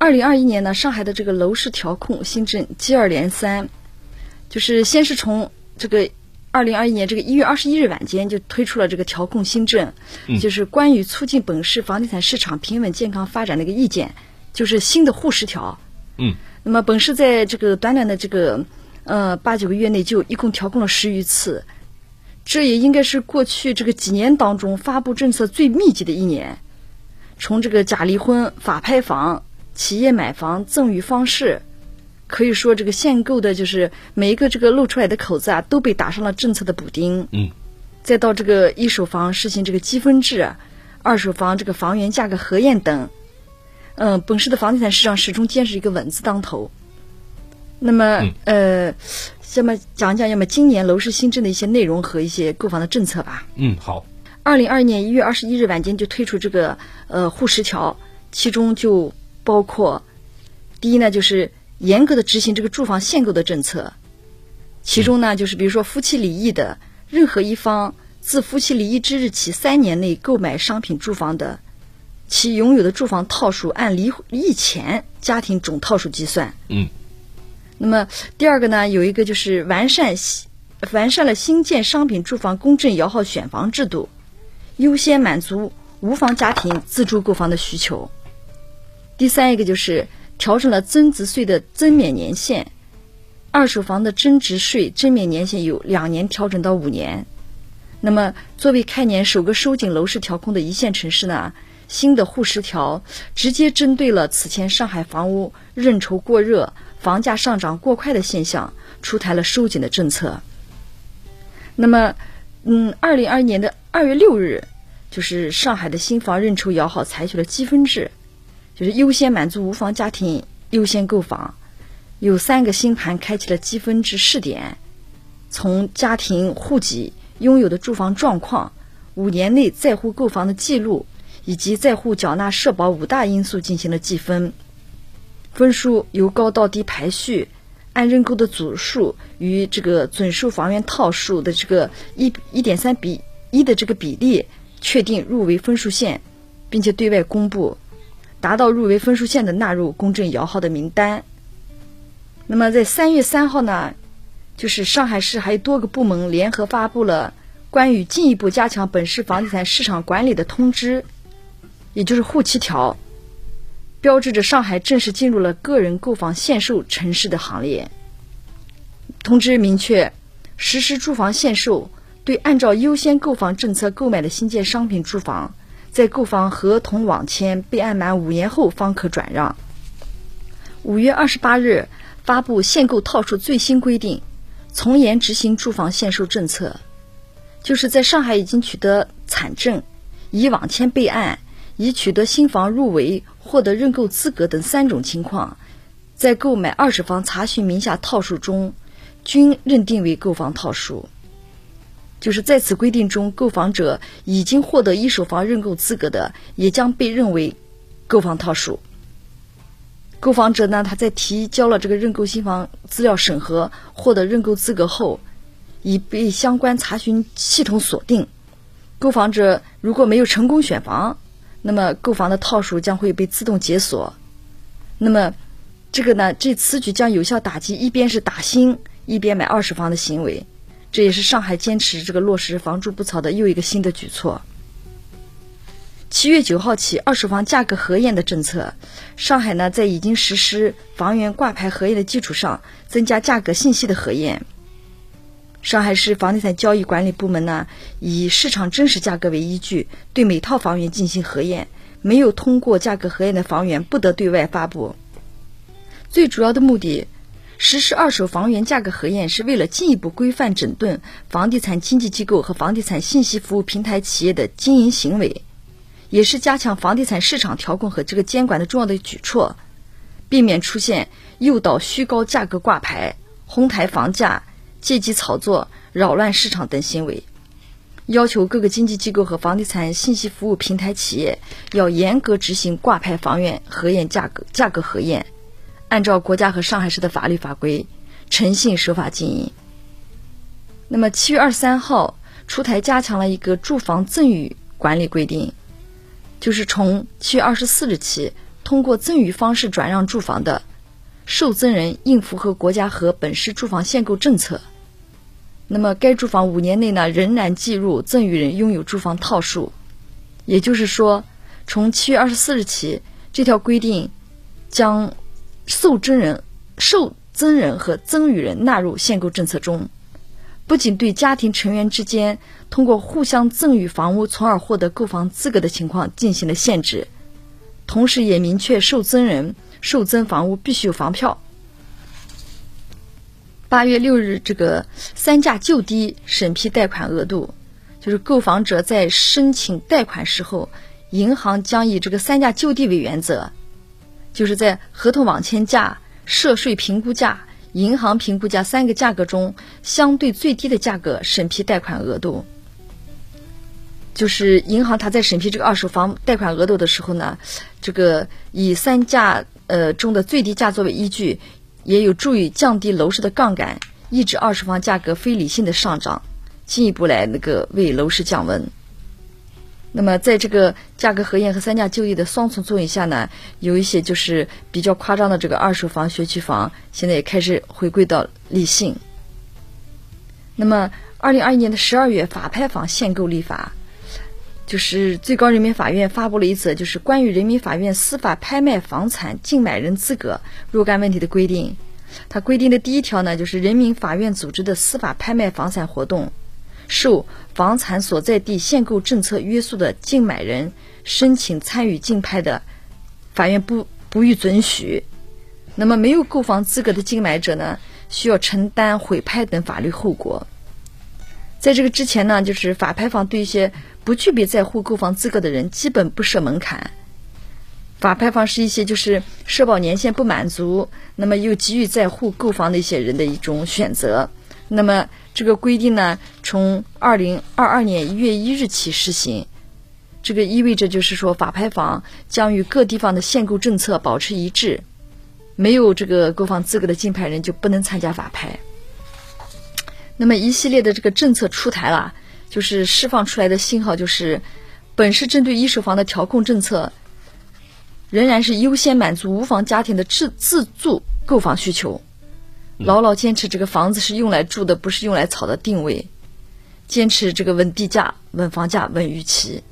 二零二一年呢，上海的这个楼市调控新政接二连三，就是先是从这个二零二一年这个一月二十一日晚间就推出了这个调控新政，就是关于促进本市房地产市场平稳健康发展的一个意见，就是新的沪十条。嗯，那么本市在这个短短的这个呃八九个月内就一共调控了十余次，这也应该是过去这个几年当中发布政策最密集的一年。从这个假离婚、法拍房。企业买房赠与方式，可以说这个限购的，就是每一个这个露出来的口子啊，都被打上了政策的补丁。嗯，再到这个一手房实行这个积分制，二手房这个房源价格核验等，嗯，本市的房地产市场始终坚持一个稳字当头。那么，呃，下面讲讲要么今年楼市新政的一些内容和一些购房的政策吧。嗯，好。二零二二年一月二十一日晚间就推出这个呃沪十条，其中就。包括，第一呢，就是严格的执行这个住房限购的政策，其中呢，就是比如说夫妻离异的，任何一方自夫妻离异之日起三年内购买商品住房的，其拥有的住房套数按离异前家庭总套数计算。嗯。那么第二个呢，有一个就是完善完善了新建商品住房公证摇号选房制度，优先满足无房家庭自住购房的需求。第三一个就是调整了增值税的增免年限，二手房的增值税增免年限有两年调整到五年。那么，作为开年首个收紧楼市调控的一线城市呢，新的沪十条直接针对了此前上海房屋认筹过热、房价上涨过快的现象，出台了收紧的政策。那么，嗯，二零二一年的二月六日，就是上海的新房认筹摇号采取了积分制。就是优先满足无房家庭优先购房，有三个新盘开启了积分制试点，从家庭户籍、拥有的住房状况、五年内在户购房的记录以及在户缴纳社保五大因素进行了计分，分数由高到低排序，按认购的组数与这个准售房源套数的这个一一点三比一的这个比例确定入围分数线，并且对外公布。达到入围分数线的纳入公证摇号的名单。那么在三月三号呢，就是上海市还有多个部门联合发布了关于进一步加强本市房地产市场管理的通知，也就是沪七条，标志着上海正式进入了个人购房限售城市的行列。通知明确，实施住房限售，对按照优先购房政策购买的新建商品住房。在购房合同网签备案满五年后方可转让。五月二十八日发布限购套数最新规定，从严执行住房限售政策。就是在上海已经取得产证、已网签备案、已取得新房入围、获得认购资格等三种情况，在购买二手房查询名下套数中，均认定为购房套数。就是在此规定中，购房者已经获得一手房认购资格的，也将被认为购房套数。购房者呢，他在提交了这个认购新房资料审核，获得认购资格后，已被相关查询系统锁定。购房者如果没有成功选房，那么购房的套数将会被自动解锁。那么，这个呢，这此举将有效打击一边是打新，一边买二手房的行为。这也是上海坚持这个落实“房住不炒”的又一个新的举措。七月九号起，二手房价格核验的政策，上海呢在已经实施房源挂牌核验的基础上，增加价格信息的核验。上海市房地产交易管理部门呢，以市场真实价格为依据，对每套房源进行核验，没有通过价格核验的房源不得对外发布。最主要的目的。实施二手房源价格核验是为了进一步规范整顿房地产经纪机构和房地产信息服务平台企业的经营行为，也是加强房地产市场调控和这个监管的重要的举措，避免出现诱导虚高价格挂牌、哄抬房价、借机炒作、扰乱市场等行为。要求各个经纪机构和房地产信息服务平台企业要严格执行挂牌房源核验价格价格核验。按照国家和上海市的法律法规，诚信守法经营。那么七月二十三号出台加强了一个住房赠与管理规定，就是从七月二十四日起，通过赠与方式转让住房的受赠人应符合国家和本市住房限购政策。那么，该住房五年内呢，仍然计入赠与人拥有住房套数。也就是说，从七月二十四日起，这条规定将受赠人、受赠人和赠与人纳入限购政策中。不仅对家庭成员之间通过互相赠与房屋从而获得购房资格的情况进行了限制，同时也明确受赠人受赠房屋必须有房票。八月六日，这个三价就地审批贷款额度，就是购房者在申请贷款时候，银行将以这个三价就地为原则，就是在合同网签价、涉税评估价、银行评估价三个价格中相对最低的价格审批贷款额度。就是银行他在审批这个二手房贷款额度的时候呢，这个以三价呃中的最低价作为依据。也有助于降低楼市的杠杆，抑制二手房价格非理性的上涨，进一步来那个为楼市降温。那么，在这个价格核验和三价就业的双重作用下呢，有一些就是比较夸张的这个二手房、学区房，现在也开始回归到理性。那么，二零二一年的十二月，法拍房限购立法，就是最高人民法院发布了一则就是关于人民法院司法拍卖房产竞买人资格若干问题的规定。它规定的第一条呢，就是人民法院组织的司法拍卖房产活动，受房产所在地限购政策约束的竞买人申请参与竞拍的，法院不不予准许。那么没有购房资格的竞买者呢，需要承担毁拍等法律后果。在这个之前呢，就是法拍房对一些不具备在沪购房资格的人基本不设门槛。法拍房是一些就是社保年限不满足，那么又急于在沪购房的一些人的一种选择。那么这个规定呢，从二零二二年一月一日起实行。这个意味着就是说，法拍房将与各地方的限购政策保持一致，没有这个购房资格的竞拍人就不能参加法拍。那么一系列的这个政策出台了，就是释放出来的信号就是，本市针对一手房的调控政策。仍然是优先满足无房家庭的自自住购房需求，牢牢坚持这个房子是用来住的，不是用来炒的定位，坚持这个稳地价、稳房价、稳预期。